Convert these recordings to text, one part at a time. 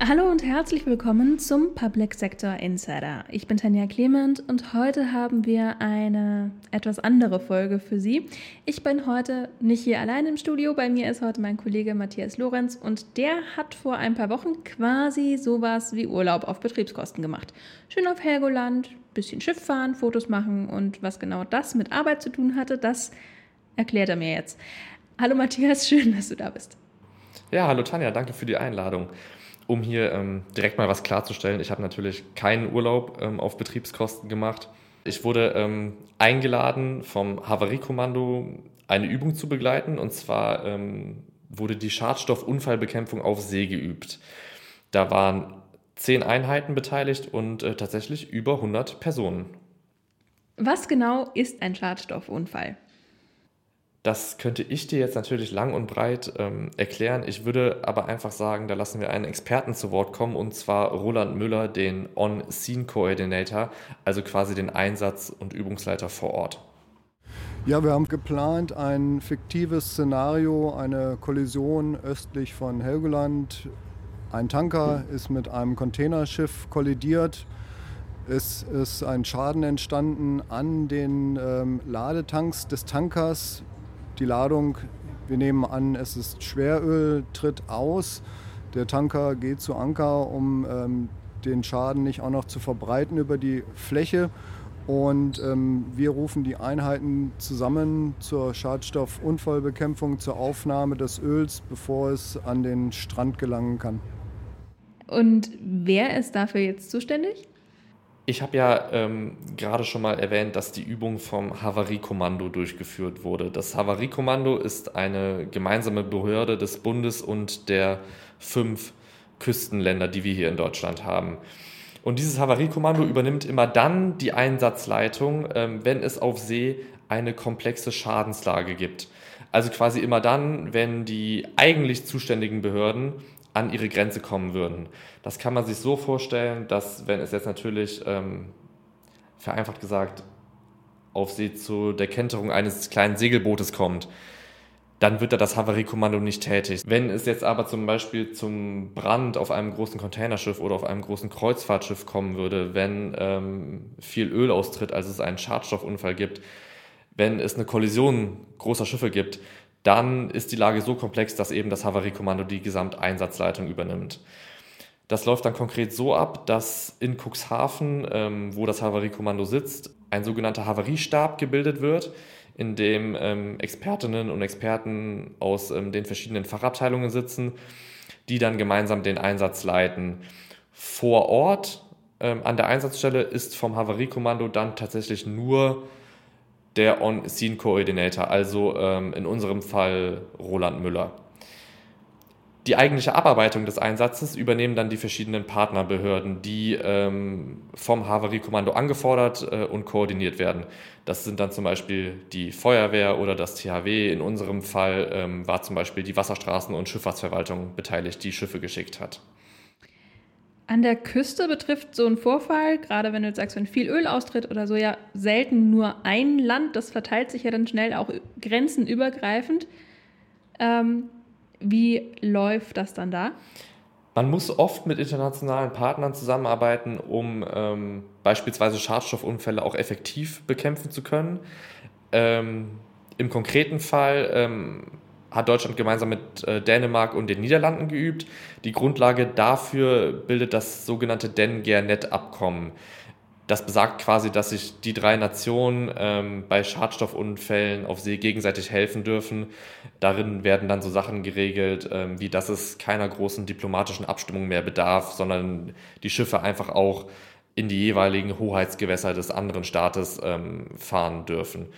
Hallo und herzlich willkommen zum Public Sector Insider. Ich bin Tanja Clement und heute haben wir eine etwas andere Folge für Sie. Ich bin heute nicht hier allein im Studio. Bei mir ist heute mein Kollege Matthias Lorenz und der hat vor ein paar Wochen quasi sowas wie Urlaub auf Betriebskosten gemacht. Schön auf Helgoland, bisschen Schiff fahren, Fotos machen und was genau das mit Arbeit zu tun hatte, das erklärt er mir jetzt. Hallo Matthias, schön, dass du da bist. Ja, hallo Tanja, danke für die Einladung um hier ähm, direkt mal was klarzustellen, ich habe natürlich keinen Urlaub ähm, auf Betriebskosten gemacht. Ich wurde ähm, eingeladen vom Havariekommando, eine Übung zu begleiten. Und zwar ähm, wurde die Schadstoffunfallbekämpfung auf See geübt. Da waren zehn Einheiten beteiligt und äh, tatsächlich über 100 Personen. Was genau ist ein Schadstoffunfall? Das könnte ich dir jetzt natürlich lang und breit ähm, erklären. Ich würde aber einfach sagen, da lassen wir einen Experten zu Wort kommen, und zwar Roland Müller, den On-Scene-Coordinator, also quasi den Einsatz- und Übungsleiter vor Ort. Ja, wir haben geplant ein fiktives Szenario, eine Kollision östlich von Helgoland. Ein Tanker ist mit einem Containerschiff kollidiert. Es ist ein Schaden entstanden an den ähm, Ladetanks des Tankers. Die Ladung, wir nehmen an, es ist Schweröl, tritt aus. Der Tanker geht zu Anker, um ähm, den Schaden nicht auch noch zu verbreiten über die Fläche. Und ähm, wir rufen die Einheiten zusammen zur Schadstoffunfallbekämpfung, zur Aufnahme des Öls, bevor es an den Strand gelangen kann. Und wer ist dafür jetzt zuständig? Ich habe ja ähm, gerade schon mal erwähnt, dass die Übung vom Havariekommando durchgeführt wurde. Das Havariekommando ist eine gemeinsame Behörde des Bundes und der fünf Küstenländer, die wir hier in Deutschland haben. Und dieses Havariekommando übernimmt immer dann die Einsatzleitung, ähm, wenn es auf See eine komplexe Schadenslage gibt. Also quasi immer dann, wenn die eigentlich zuständigen Behörden an ihre Grenze kommen würden. Das kann man sich so vorstellen, dass wenn es jetzt natürlich ähm, vereinfacht gesagt auf See zu der Kenterung eines kleinen Segelbootes kommt, dann wird da das Havariekommando nicht tätig. Wenn es jetzt aber zum Beispiel zum Brand auf einem großen Containerschiff oder auf einem großen Kreuzfahrtschiff kommen würde, wenn ähm, viel Öl austritt, also es einen Schadstoffunfall gibt, wenn es eine Kollision großer Schiffe gibt, dann ist die Lage so komplex, dass eben das Havariekommando die Gesamteinsatzleitung übernimmt. Das läuft dann konkret so ab, dass in Cuxhaven, ähm, wo das Havariekommando sitzt, ein sogenannter Havariestab gebildet wird, in dem ähm, Expertinnen und Experten aus ähm, den verschiedenen Fachabteilungen sitzen, die dann gemeinsam den Einsatz leiten. Vor Ort ähm, an der Einsatzstelle ist vom Havariekommando dann tatsächlich nur der On-Scene-Coordinator, also ähm, in unserem Fall Roland Müller. Die eigentliche Abarbeitung des Einsatzes übernehmen dann die verschiedenen Partnerbehörden, die ähm, vom Havariekommando angefordert äh, und koordiniert werden. Das sind dann zum Beispiel die Feuerwehr oder das THW. In unserem Fall ähm, war zum Beispiel die Wasserstraßen- und Schifffahrtsverwaltung beteiligt, die Schiffe geschickt hat. An der Küste betrifft so ein Vorfall, gerade wenn du jetzt sagst, wenn viel Öl austritt oder so, ja selten nur ein Land. Das verteilt sich ja dann schnell auch grenzenübergreifend. Ähm, wie läuft das dann da? Man muss oft mit internationalen Partnern zusammenarbeiten, um ähm, beispielsweise Schadstoffunfälle auch effektiv bekämpfen zu können. Ähm, Im konkreten Fall ähm, hat Deutschland gemeinsam mit äh, Dänemark und den Niederlanden geübt. Die Grundlage dafür bildet das sogenannte Den-Gernet-Abkommen. Das besagt quasi, dass sich die drei Nationen ähm, bei Schadstoffunfällen auf See gegenseitig helfen dürfen. Darin werden dann so Sachen geregelt, ähm, wie dass es keiner großen diplomatischen Abstimmung mehr bedarf, sondern die Schiffe einfach auch in die jeweiligen Hoheitsgewässer des anderen Staates ähm, fahren dürfen.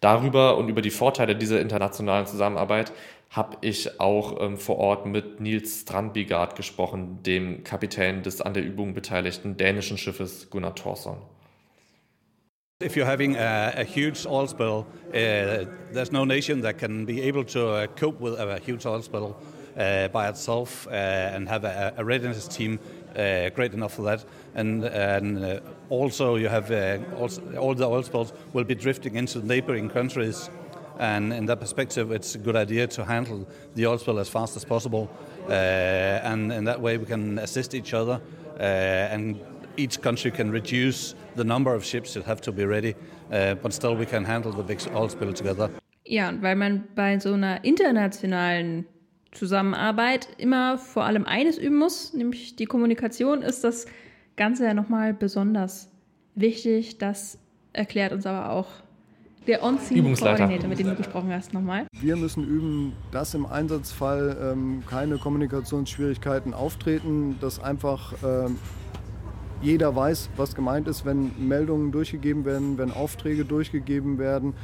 Darüber und über die Vorteile dieser internationalen Zusammenarbeit habe ich auch ähm, vor Ort mit Nils Strandbigard gesprochen, dem Kapitän des an der Übung beteiligten dänischen Schiffes Gunnar Thorsson. If you're having a, a huge oil spill, uh, there's no nation that can be able to uh, cope with a huge oil spill uh, by itself uh, and have a, a readiness team uh, great enough for that. And, and uh, also, you have also, all the oil spills will be drifting into neighboring countries And in that perspective, it's a good idea to handle the oil spill as fast as possible. Uh, and in that way, we can assist each other. Uh, and each country can reduce the number of ships that have to be ready. Uh, but still, we can handle the big oil spill together. Ja, und weil man bei so einer internationalen Zusammenarbeit immer vor allem eines üben muss, nämlich die Kommunikation, ist das Ganze ja nochmal besonders wichtig. Das erklärt uns aber auch der On-Scene-Koordinator, mit dem du gesprochen hast, nochmal. Wir müssen üben, dass im Einsatzfall ähm, keine Kommunikationsschwierigkeiten auftreten, dass einfach ähm, jeder weiß, was gemeint ist, wenn Meldungen durchgegeben werden, wenn Aufträge durchgegeben werden.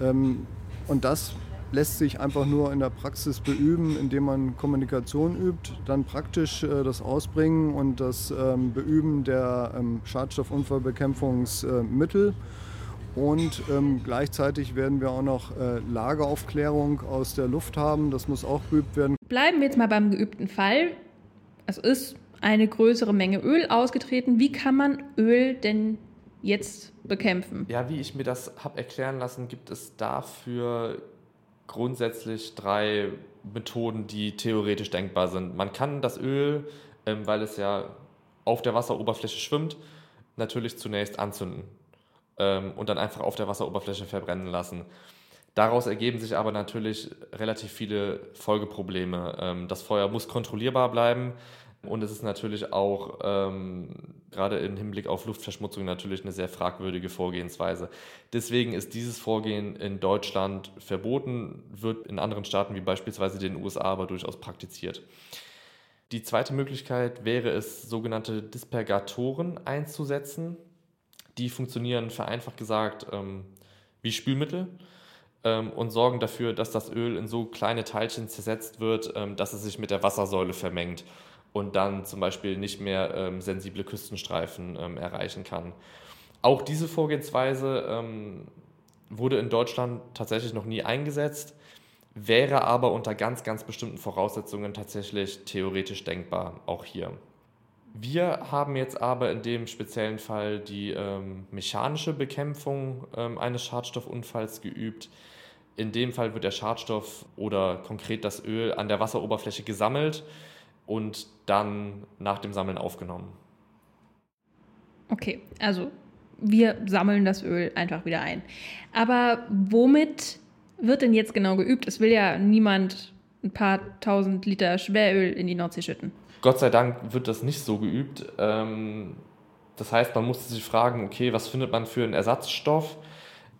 Ähm, und das lässt sich einfach nur in der Praxis beüben, indem man Kommunikation übt, dann praktisch äh, das Ausbringen und das ähm, Beüben der ähm, Schadstoffunfallbekämpfungsmittel. Und ähm, gleichzeitig werden wir auch noch äh, Lageraufklärung aus der Luft haben. Das muss auch geübt werden. Bleiben wir jetzt mal beim geübten Fall. Es ist eine größere Menge Öl ausgetreten. Wie kann man Öl denn jetzt bekämpfen? Ja, wie ich mir das habe erklären lassen, gibt es dafür grundsätzlich drei Methoden, die theoretisch denkbar sind. Man kann das Öl, ähm, weil es ja auf der Wasseroberfläche schwimmt, natürlich zunächst anzünden ähm, und dann einfach auf der Wasseroberfläche verbrennen lassen. Daraus ergeben sich aber natürlich relativ viele Folgeprobleme. Ähm, das Feuer muss kontrollierbar bleiben. Und es ist natürlich auch ähm, gerade im Hinblick auf Luftverschmutzung natürlich eine sehr fragwürdige Vorgehensweise. Deswegen ist dieses Vorgehen in Deutschland verboten, wird in anderen Staaten wie beispielsweise den USA aber durchaus praktiziert. Die zweite Möglichkeit wäre es, sogenannte Dispergatoren einzusetzen. Die funktionieren vereinfacht gesagt ähm, wie Spülmittel ähm, und sorgen dafür, dass das Öl in so kleine Teilchen zersetzt wird, ähm, dass es sich mit der Wassersäule vermengt und dann zum Beispiel nicht mehr ähm, sensible Küstenstreifen ähm, erreichen kann. Auch diese Vorgehensweise ähm, wurde in Deutschland tatsächlich noch nie eingesetzt, wäre aber unter ganz, ganz bestimmten Voraussetzungen tatsächlich theoretisch denkbar, auch hier. Wir haben jetzt aber in dem speziellen Fall die ähm, mechanische Bekämpfung ähm, eines Schadstoffunfalls geübt. In dem Fall wird der Schadstoff oder konkret das Öl an der Wasseroberfläche gesammelt und dann nach dem Sammeln aufgenommen. Okay, also wir sammeln das Öl einfach wieder ein. Aber womit wird denn jetzt genau geübt? Es will ja niemand ein paar tausend Liter Schweröl in die Nordsee schütten. Gott sei Dank wird das nicht so geübt. Ähm, das heißt, man musste sich fragen, okay, was findet man für einen Ersatzstoff,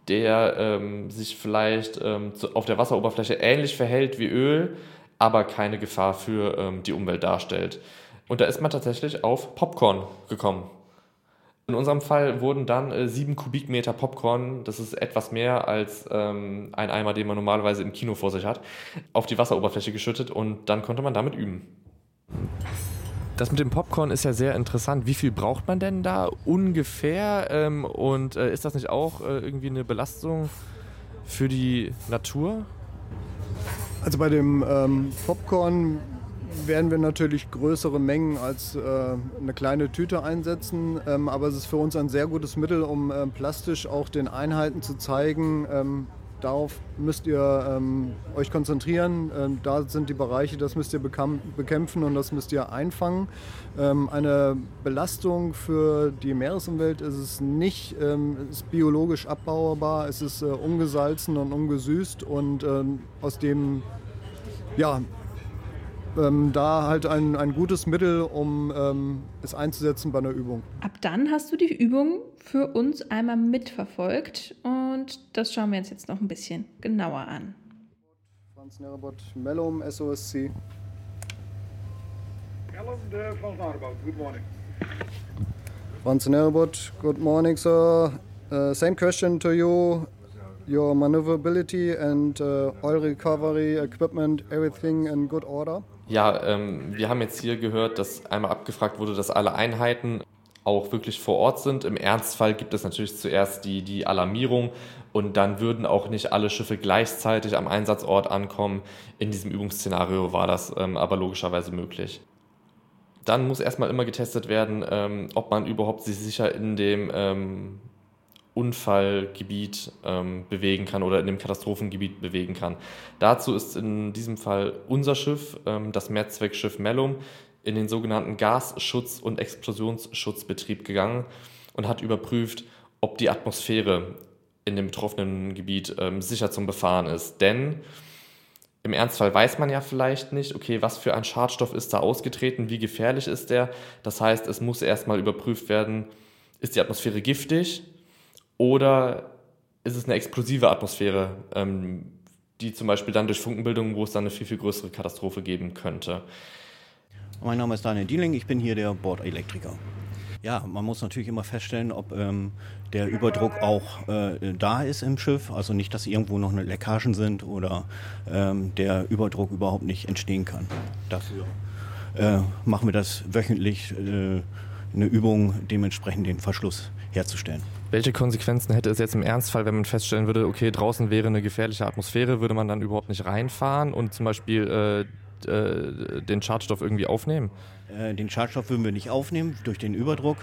der ähm, sich vielleicht ähm, auf der Wasseroberfläche ähnlich verhält wie Öl, aber keine Gefahr für ähm, die Umwelt darstellt. Und da ist man tatsächlich auf Popcorn gekommen. In unserem Fall wurden dann äh, sieben Kubikmeter Popcorn, das ist etwas mehr als ähm, ein Eimer, den man normalerweise im Kino vor sich hat, auf die Wasseroberfläche geschüttet und dann konnte man damit üben. Das mit dem Popcorn ist ja sehr interessant. Wie viel braucht man denn da ungefähr? Ähm, und äh, ist das nicht auch äh, irgendwie eine Belastung für die Natur? Also bei dem ähm, Popcorn werden wir natürlich größere Mengen als äh, eine kleine Tüte einsetzen, ähm, aber es ist für uns ein sehr gutes Mittel, um äh, plastisch auch den Einheiten zu zeigen, ähm, darauf müsst ihr ähm, euch konzentrieren. Ähm, da sind die Bereiche, das müsst ihr bekämpfen und das müsst ihr einfangen. Ähm, eine Belastung für die Meeresumwelt ist es nicht. Ähm, es ist biologisch abbaubar, es ist äh, ungesalzen und ungesüßt und ähm, aus dem ja, ähm, da halt ein, ein gutes Mittel, um ähm, es einzusetzen bei einer Übung. Ab dann hast du die Übung für uns einmal mitverfolgt und das schauen wir uns jetzt noch ein bisschen genauer an. Franz Nerobot, Mellum, SOSC. Mellum, the Franz Nerobot, good morning. Franz Nerobot, good morning, sir. Uh, same question to you your maneuverability and uh, oil recovery equipment, everything in good order? Ja, ähm, wir haben jetzt hier gehört, dass einmal abgefragt wurde, dass alle Einheiten auch wirklich vor Ort sind. Im Ernstfall gibt es natürlich zuerst die, die Alarmierung und dann würden auch nicht alle Schiffe gleichzeitig am Einsatzort ankommen. In diesem Übungsszenario war das ähm, aber logischerweise möglich. Dann muss erstmal immer getestet werden, ähm, ob man überhaupt sich sicher in dem ähm, Unfallgebiet ähm, bewegen kann oder in dem Katastrophengebiet bewegen kann. Dazu ist in diesem Fall unser Schiff, ähm, das Mehrzweckschiff Mellum, in den sogenannten Gasschutz- und Explosionsschutzbetrieb gegangen und hat überprüft, ob die Atmosphäre in dem betroffenen Gebiet ähm, sicher zum Befahren ist. Denn im Ernstfall weiß man ja vielleicht nicht, okay, was für ein Schadstoff ist da ausgetreten, wie gefährlich ist der. Das heißt, es muss erstmal überprüft werden, ist die Atmosphäre giftig oder ist es eine explosive Atmosphäre, ähm, die zum Beispiel dann durch Funkenbildung, wo es dann eine viel, viel größere Katastrophe geben könnte. Mein Name ist Daniel Dieling, ich bin hier der Bordelektriker. Ja, man muss natürlich immer feststellen, ob ähm, der Überdruck auch äh, da ist im Schiff. Also nicht, dass irgendwo noch Leckagen sind oder ähm, der Überdruck überhaupt nicht entstehen kann. Dafür äh, machen wir das wöchentlich, äh, eine Übung, dementsprechend den Verschluss herzustellen. Welche Konsequenzen hätte es jetzt im Ernstfall, wenn man feststellen würde, okay, draußen wäre eine gefährliche Atmosphäre, würde man dann überhaupt nicht reinfahren und zum Beispiel äh, äh, den Schadstoff irgendwie aufnehmen? Äh, den Schadstoff würden wir nicht aufnehmen durch den Überdruck.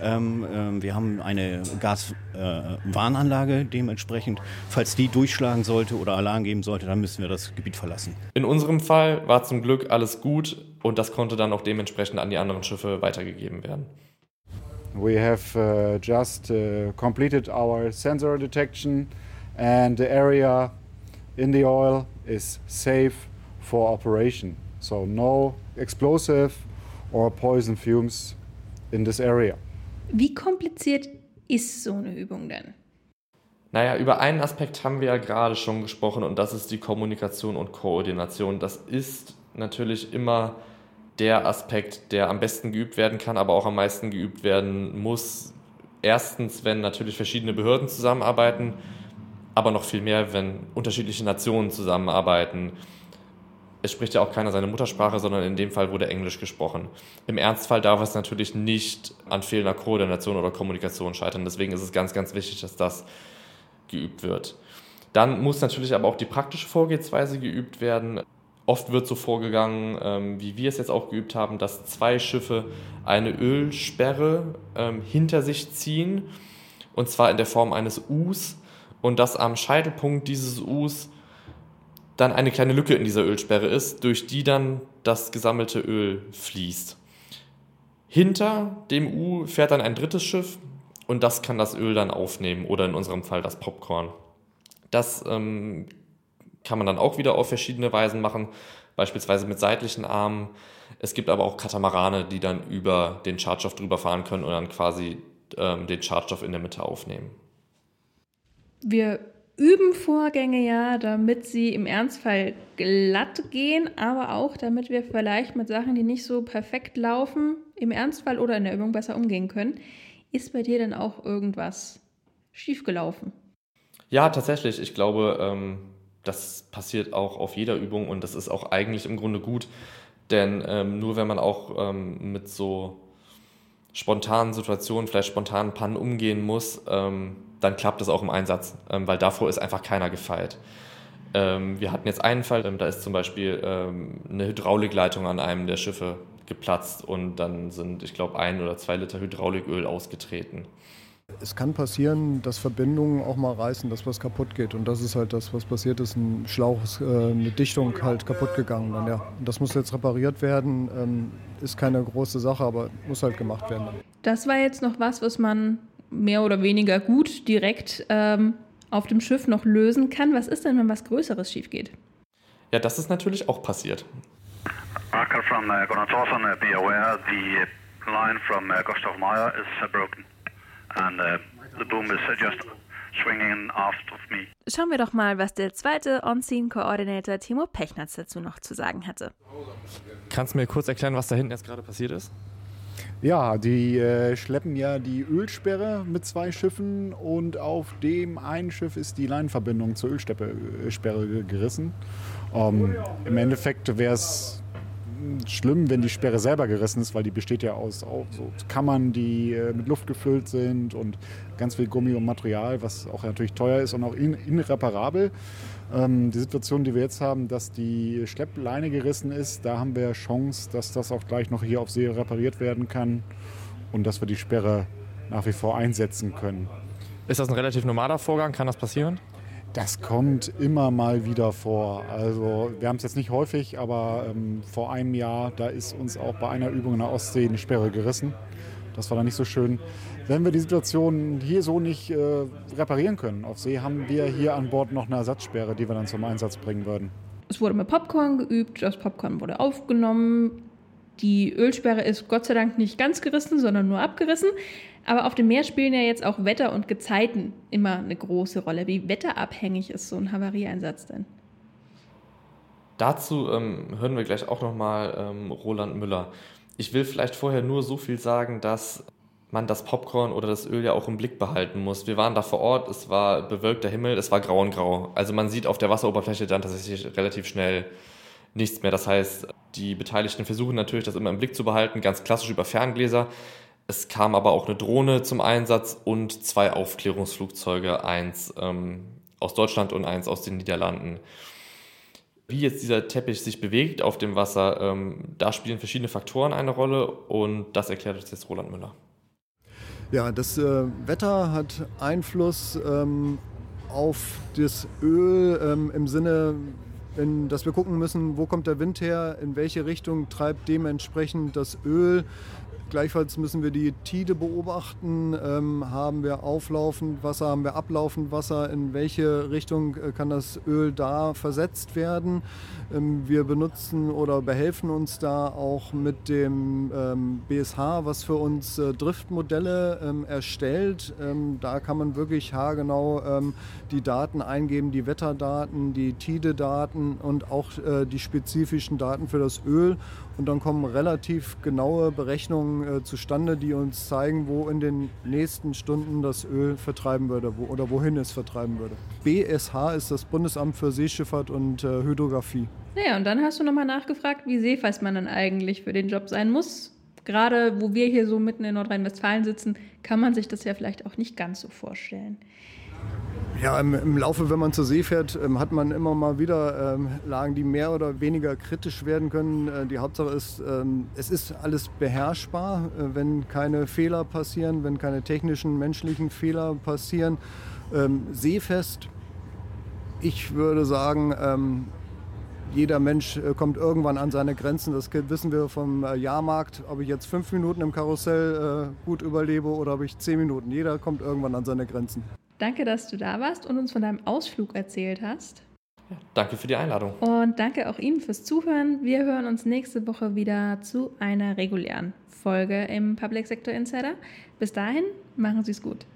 Ähm, ähm, wir haben eine Gaswarnanlage äh, dementsprechend. Falls die durchschlagen sollte oder Alarm geben sollte, dann müssen wir das Gebiet verlassen. In unserem Fall war zum Glück alles gut und das konnte dann auch dementsprechend an die anderen Schiffe weitergegeben werden. We have uh, just uh, completed our sensor detection and the area in the oil is safe for operation. So no explosive or poison fumes in this area. Wie kompliziert ist so eine Übung denn? Naja, über einen Aspekt haben wir ja gerade schon gesprochen und das ist die Kommunikation und Koordination. Das ist natürlich immer der Aspekt, der am besten geübt werden kann, aber auch am meisten geübt werden muss. Erstens, wenn natürlich verschiedene Behörden zusammenarbeiten, aber noch viel mehr, wenn unterschiedliche Nationen zusammenarbeiten es spricht ja auch keiner seine Muttersprache, sondern in dem Fall wurde Englisch gesprochen. Im Ernstfall darf es natürlich nicht an fehlender Koordination oder Kommunikation scheitern. Deswegen ist es ganz, ganz wichtig, dass das geübt wird. Dann muss natürlich aber auch die praktische Vorgehensweise geübt werden. Oft wird so vorgegangen, ähm, wie wir es jetzt auch geübt haben, dass zwei Schiffe eine Ölsperre ähm, hinter sich ziehen, und zwar in der Form eines Us, und dass am Scheitelpunkt dieses Us dann eine kleine Lücke in dieser Ölsperre ist, durch die dann das gesammelte Öl fließt. Hinter dem U fährt dann ein drittes Schiff und das kann das Öl dann aufnehmen oder in unserem Fall das Popcorn. Das ähm, kann man dann auch wieder auf verschiedene Weisen machen, beispielsweise mit seitlichen Armen. Es gibt aber auch Katamarane, die dann über den Schadstoff drüber fahren können und dann quasi ähm, den Schadstoff in der Mitte aufnehmen. Wir üben Vorgänge ja, damit sie im Ernstfall glatt gehen, aber auch damit wir vielleicht mit Sachen, die nicht so perfekt laufen, im Ernstfall oder in der Übung besser umgehen können. Ist bei dir denn auch irgendwas schiefgelaufen? Ja, tatsächlich. Ich glaube, ähm, das passiert auch auf jeder Übung und das ist auch eigentlich im Grunde gut, denn ähm, nur wenn man auch ähm, mit so spontanen Situationen, vielleicht spontanen Pannen umgehen muss, ähm, dann klappt es auch im Einsatz, ähm, weil davor ist einfach keiner gefeit. Ähm, wir hatten jetzt einen Fall, ähm, da ist zum Beispiel ähm, eine Hydraulikleitung an einem der Schiffe geplatzt und dann sind, ich glaube, ein oder zwei Liter Hydrauliköl ausgetreten. Es kann passieren, dass Verbindungen auch mal reißen, dass was kaputt geht. Und das ist halt das, was passiert ist. Ein Schlauch, äh, eine Dichtung halt kaputt gegangen. Dann, ja. Das muss jetzt repariert werden. Ähm, ist keine große Sache, aber muss halt gemacht werden. Das war jetzt noch was, was man mehr oder weniger gut direkt ähm, auf dem Schiff noch lösen kann. Was ist denn, wenn was Größeres schief geht? Ja, das ist natürlich auch passiert. Marker from uh, Gonatosson, uh, be aware the line from uh, Gustav Meyer is uh, broken and uh, the boom is just swinging aft of me. Schauen wir doch mal, was der zweite On-Scene-Koordinator Timo Pechnatz dazu noch zu sagen hatte. Kannst du mir kurz erklären, was da hinten jetzt gerade passiert ist? Ja, die äh, schleppen ja die Ölsperre mit zwei Schiffen und auf dem einen Schiff ist die Leinenverbindung zur Ölsperre gerissen. Ähm, Im Endeffekt wäre es schlimm, wenn die Sperre selber gerissen ist, weil die besteht ja aus auch so Kammern, die äh, mit Luft gefüllt sind und ganz viel Gummi und Material, was auch natürlich teuer ist und auch in, irreparabel. Ähm, die Situation, die wir jetzt haben, dass die Schleppleine gerissen ist, da haben wir Chance, dass das auch gleich noch hier auf See repariert werden kann und dass wir die Sperre nach wie vor einsetzen können. Ist das ein relativ normaler Vorgang? Kann das passieren? Das kommt immer mal wieder vor. Also wir haben es jetzt nicht häufig, aber ähm, vor einem Jahr, da ist uns auch bei einer Übung in der Ostsee eine Sperre gerissen. Das war dann nicht so schön. Wenn wir die Situation hier so nicht äh, reparieren können auf See, haben wir hier an Bord noch eine Ersatzsperre, die wir dann zum Einsatz bringen würden. Es wurde mit Popcorn geübt, das Popcorn wurde aufgenommen. Die Ölsperre ist Gott sei Dank nicht ganz gerissen, sondern nur abgerissen. Aber auf dem Meer spielen ja jetzt auch Wetter und Gezeiten immer eine große Rolle. Wie wetterabhängig ist so ein Havarieeinsatz denn? Dazu ähm, hören wir gleich auch nochmal ähm, Roland Müller. Ich will vielleicht vorher nur so viel sagen, dass man das Popcorn oder das Öl ja auch im Blick behalten muss. Wir waren da vor Ort, es war bewölkter Himmel, es war grau und grau. Also man sieht auf der Wasseroberfläche dann tatsächlich relativ schnell nichts mehr. Das heißt, die Beteiligten versuchen natürlich, das immer im Blick zu behalten, ganz klassisch über Ferngläser. Es kam aber auch eine Drohne zum Einsatz und zwei Aufklärungsflugzeuge, eins ähm, aus Deutschland und eins aus den Niederlanden. Wie jetzt dieser Teppich sich bewegt auf dem Wasser, ähm, da spielen verschiedene Faktoren eine Rolle und das erklärt uns jetzt Roland Müller. Ja, das äh, Wetter hat Einfluss ähm, auf das Öl ähm, im Sinne, in, dass wir gucken müssen, wo kommt der Wind her, in welche Richtung treibt dementsprechend das Öl. Gleichfalls müssen wir die Tide beobachten. Ähm, haben wir auflaufend Wasser, haben wir ablaufend Wasser? In welche Richtung äh, kann das Öl da versetzt werden? Ähm, wir benutzen oder behelfen uns da auch mit dem ähm, BSH, was für uns äh, Driftmodelle ähm, erstellt. Ähm, da kann man wirklich haargenau ähm, die Daten eingeben, die Wetterdaten, die Tide-Daten und auch äh, die spezifischen Daten für das Öl. Und dann kommen relativ genaue Berechnungen äh, zustande, die uns zeigen, wo in den nächsten Stunden das Öl vertreiben würde wo, oder wohin es vertreiben würde. BSH ist das Bundesamt für Seeschifffahrt und äh, Hydrographie. Naja, und dann hast du nochmal nachgefragt, wie seefest man dann eigentlich für den Job sein muss. Gerade wo wir hier so mitten in Nordrhein-Westfalen sitzen, kann man sich das ja vielleicht auch nicht ganz so vorstellen. Ja, im, im, Laufe, wenn man zur See fährt, ähm, hat man immer mal wieder ähm, Lagen, die mehr oder weniger kritisch werden können. Äh, die Hauptsache ist, ähm, es ist alles beherrschbar, äh, wenn keine Fehler passieren, wenn keine technischen, menschlichen Fehler passieren. Ähm, seefest, ich würde sagen, ähm, jeder Mensch äh, kommt irgendwann an seine Grenzen. Das wissen wir vom äh, Jahrmarkt. Ob ich jetzt fünf Minuten im Karussell äh, gut überlebe oder ob ich zehn Minuten. Jeder kommt irgendwann an seine Grenzen. Danke, dass du da warst und uns von deinem Ausflug erzählt hast. Ja, danke für die Einladung. Und danke auch Ihnen fürs Zuhören. Wir hören uns nächste Woche wieder zu einer regulären Folge im Public Sector Insider. Bis dahin, machen Sie es gut.